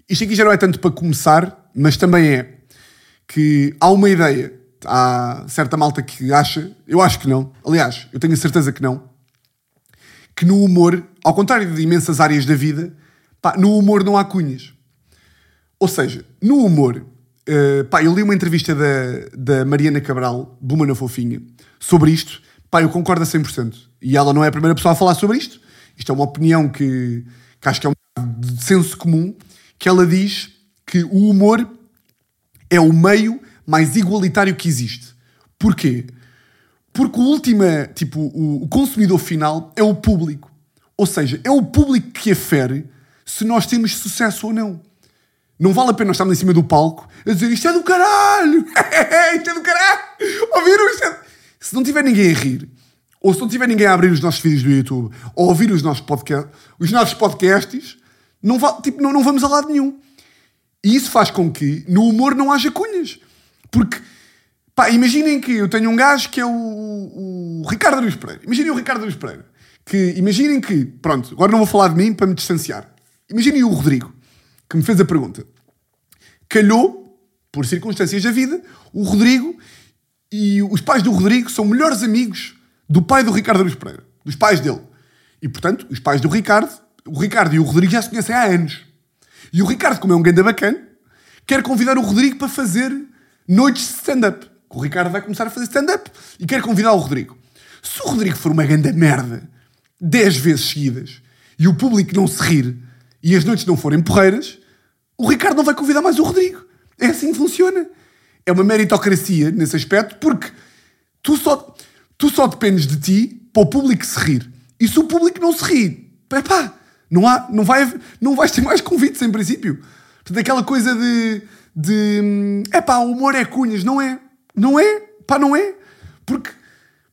Isto aqui já não é tanto para começar, mas também é que há uma ideia. Há certa malta que acha, eu acho que não, aliás, eu tenho a certeza que não, que no humor, ao contrário de imensas áreas da vida, pá, no humor não há cunhas. Ou seja, no humor, uh, pá, eu li uma entrevista da, da Mariana Cabral, Buma na Fofinha, sobre isto, pá, eu concordo a 100%. E ela não é a primeira pessoa a falar sobre isto, isto é uma opinião que, que acho que é um de senso comum, que ela diz que o humor é o meio mais igualitário que existe. Porquê? Porque o última, tipo, o, consumidor final é o público. Ou seja, é o público que afere se nós temos sucesso ou não. Não vale a pena nós estarmos em cima do palco a dizer isto é do caralho! isto é do caralho! Ouviram isto? É... Se não tiver ninguém a rir, ou se não tiver ninguém a abrir os nossos vídeos do YouTube, ou ouvir os nossos, podcast, os nossos podcasts, não, va, tipo, não, não vamos a lado nenhum. E isso faz com que no humor não haja cunhas. Porque, pá, imaginem que eu tenho um gajo que é o, o Ricardo Luís Pereira. Imaginem o Ricardo Luís Pereira. Que, imaginem que, pronto, agora não vou falar de mim para me distanciar. Imaginem o Rodrigo, que me fez a pergunta. Calhou, por circunstâncias da vida, o Rodrigo e os pais do Rodrigo são melhores amigos do pai do Ricardo Luís Pereira, dos pais dele. E, portanto, os pais do Ricardo, o Ricardo e o Rodrigo já se conhecem há anos. E o Ricardo, como é um ganda bacana, quer convidar o Rodrigo para fazer noites de stand-up. O Ricardo vai começar a fazer stand-up e quer convidar o Rodrigo. Se o Rodrigo for uma ganda merda, 10 vezes seguidas, e o público não se rir, e as noites não forem porreiras, o Ricardo não vai convidar mais o Rodrigo. É assim que funciona. É uma meritocracia nesse aspecto, porque tu só tu só dependes de ti para o público se rir. E se o público não se ri, pá, não, há, não, vai, não vais ter mais convites em princípio. Portanto, aquela coisa de, de é pá, o humor é cunhas, não é? Não é? Pá, não é? Porque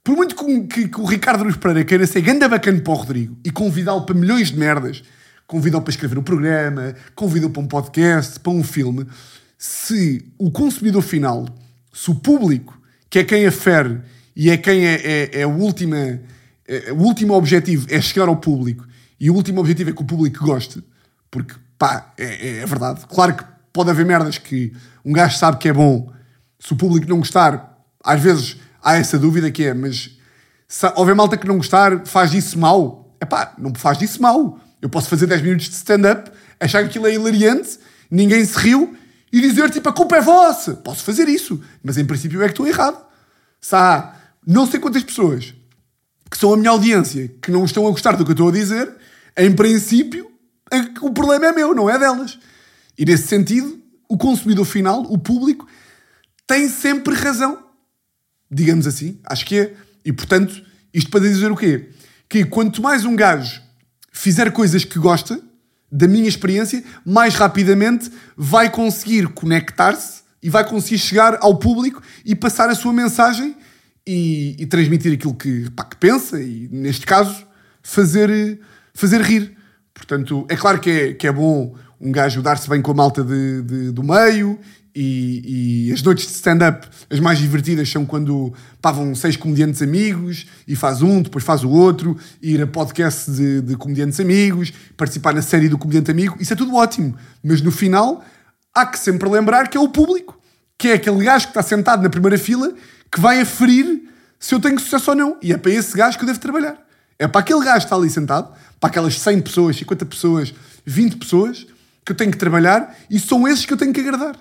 por muito que, que, que o Ricardo Luís Pereira queira ser ganda bacana para o Rodrigo e convidá-lo para milhões de merdas, convidá-lo para escrever um programa, convidá-lo para um podcast, para um filme, se o consumidor final, se o público, que é quem afere e é quem é, é, é, o, última, é, o último objetivo é chegar ao público e o último objetivo é que o público goste, porque pá, é, é verdade. Claro que pode haver merdas que um gajo sabe que é bom, se o público não gostar, às vezes há essa dúvida que é, mas se houver malta que não gostar, faz disso mal. É pá, não faz disso mal. Eu posso fazer 10 minutos de stand-up, achar que aquilo é hilariante, ninguém se riu e dizer tipo a culpa é vossa. Posso fazer isso, mas em princípio é que estou errado. Se há não sei quantas pessoas que são a minha audiência que não estão a gostar do que eu estou a dizer, em princípio, o problema é meu, não é delas. E nesse sentido, o consumidor final, o público, tem sempre razão. Digamos assim, acho que é. E portanto, isto para dizer o quê? Que quanto mais um gajo fizer coisas que gosta, da minha experiência, mais rapidamente vai conseguir conectar-se e vai conseguir chegar ao público e passar a sua mensagem e, e transmitir aquilo que, pá, que pensa e, neste caso, fazer, fazer rir. Portanto, é claro que é, que é bom um gajo dar-se bem com a malta de, de- do meio e, e as noites de stand-up, as mais divertidas são quando vão seis comediantes amigos e faz um, depois faz o outro, ir a podcast de, de comediantes amigos, participar na série do comediante amigo, isso é tudo ótimo. Mas no final há que sempre lembrar que é o público, que é aquele gajo que está sentado na primeira fila que vai aferir se eu tenho sucesso ou não. E é para esse gajo que eu devo trabalhar. É para aquele gajo que está ali sentado, para aquelas 100 pessoas, 50 pessoas, 20 pessoas, que eu tenho que trabalhar e são esses que eu tenho que agradar.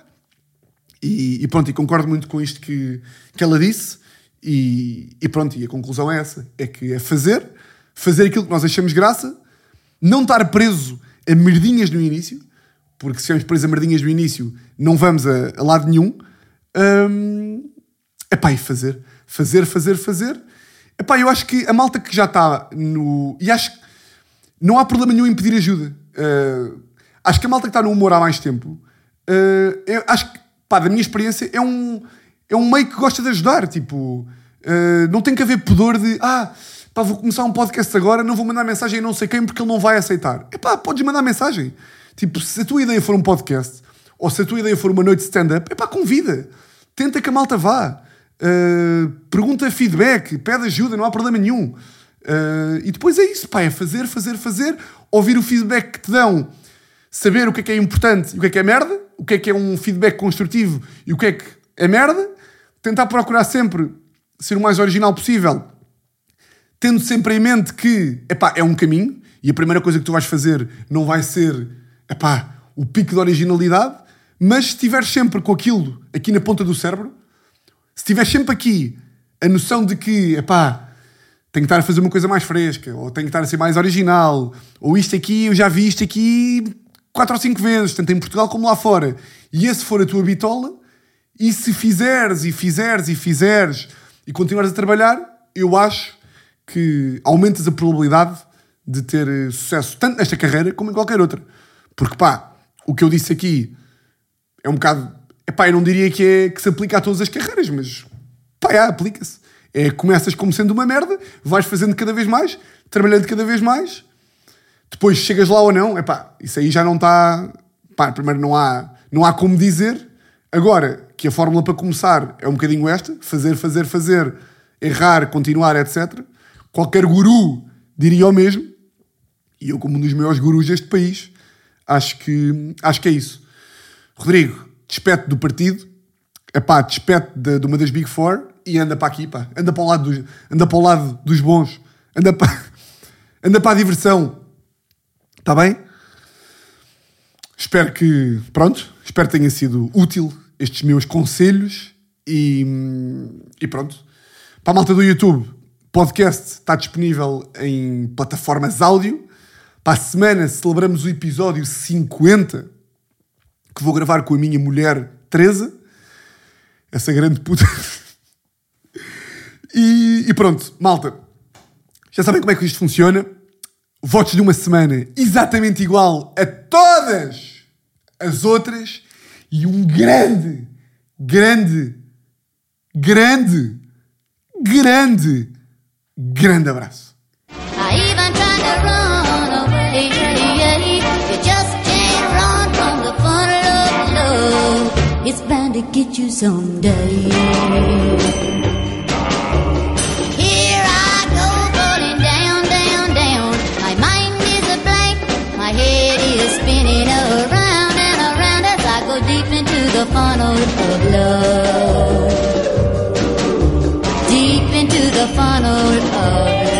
E, e pronto, e concordo muito com isto que, que ela disse. E, e pronto, e a conclusão é essa: é que é fazer, fazer aquilo que nós achamos graça, não estar preso a merdinhas no início, porque se estivermos presos a merdinhas no início, não vamos a, a lado nenhum. Hum, epá, e fazer, fazer, fazer, fazer. Epá, eu acho que a malta que já está no. E acho que não há problema nenhum em pedir ajuda. Uh, acho que a malta que está no humor há mais tempo, uh, acho que, pá, da minha experiência, é um, é um meio que gosta de ajudar. Tipo, uh, não tem que haver pudor de, ah, pá, vou começar um podcast agora, não vou mandar mensagem a não sei quem porque ele não vai aceitar. Epá, podes mandar mensagem. Tipo, se a tua ideia for um podcast, ou se a tua ideia for uma noite de stand-up, epá, convida. Tenta que a malta vá. Uh, pergunta feedback, pede ajuda, não há problema nenhum. Uh, e depois é isso, pá, é fazer, fazer, fazer, ouvir o feedback que te dão, saber o que é que é importante e o que é que é merda, o que é que é um feedback construtivo e o que é que é merda, tentar procurar sempre ser o mais original possível, tendo sempre em mente que epá, é um caminho e a primeira coisa que tu vais fazer não vai ser epá, o pico de originalidade, mas se estiveres sempre com aquilo aqui na ponta do cérebro, se tiveres sempre aqui a noção de que epá, tenho que estar a fazer uma coisa mais fresca, ou tenho que estar a ser mais original, ou isto aqui, eu já vi isto aqui quatro ou cinco vezes, tanto em Portugal como lá fora, e esse for a tua bitola, e se fizeres e fizeres e fizeres e continuares a trabalhar, eu acho que aumentas a probabilidade de ter eh, sucesso, tanto nesta carreira como em qualquer outra. Porque pá, o que eu disse aqui é um bocado. Epá, eu não diria que, é, que se aplica a todas as carreiras, mas pá, é, aplica-se. É, começas como sendo uma merda, vais fazendo cada vez mais, trabalhando cada vez mais, depois chegas lá ou não, epá, isso aí já não está. Pá, primeiro não há, não há como dizer. Agora, que a fórmula para começar é um bocadinho esta: fazer, fazer, fazer, errar, continuar, etc. Qualquer guru diria o mesmo. E eu, como um dos maiores gurus deste país, acho que, acho que é isso. Rodrigo, despete do partido, epá, despete de, de uma das Big Four e anda para aqui, pá. Anda para o lado dos, anda para o lado dos bons. Anda para, anda para a diversão. Está bem? Espero que, pronto, espero que tenha sido útil estes meus conselhos e, e pronto. Para a malta do YouTube, podcast está disponível em plataformas áudio. Para a semana celebramos o episódio 50 que vou gravar com a minha mulher Teresa, essa grande puta. E, e pronto, malta. Já sabem como é que isto funciona. Votos de uma semana exatamente igual a todas as outras. E um grande, grande, grande, grande, grande abraço. It's bound to get you someday. The funnel of love. Deep into the funnel of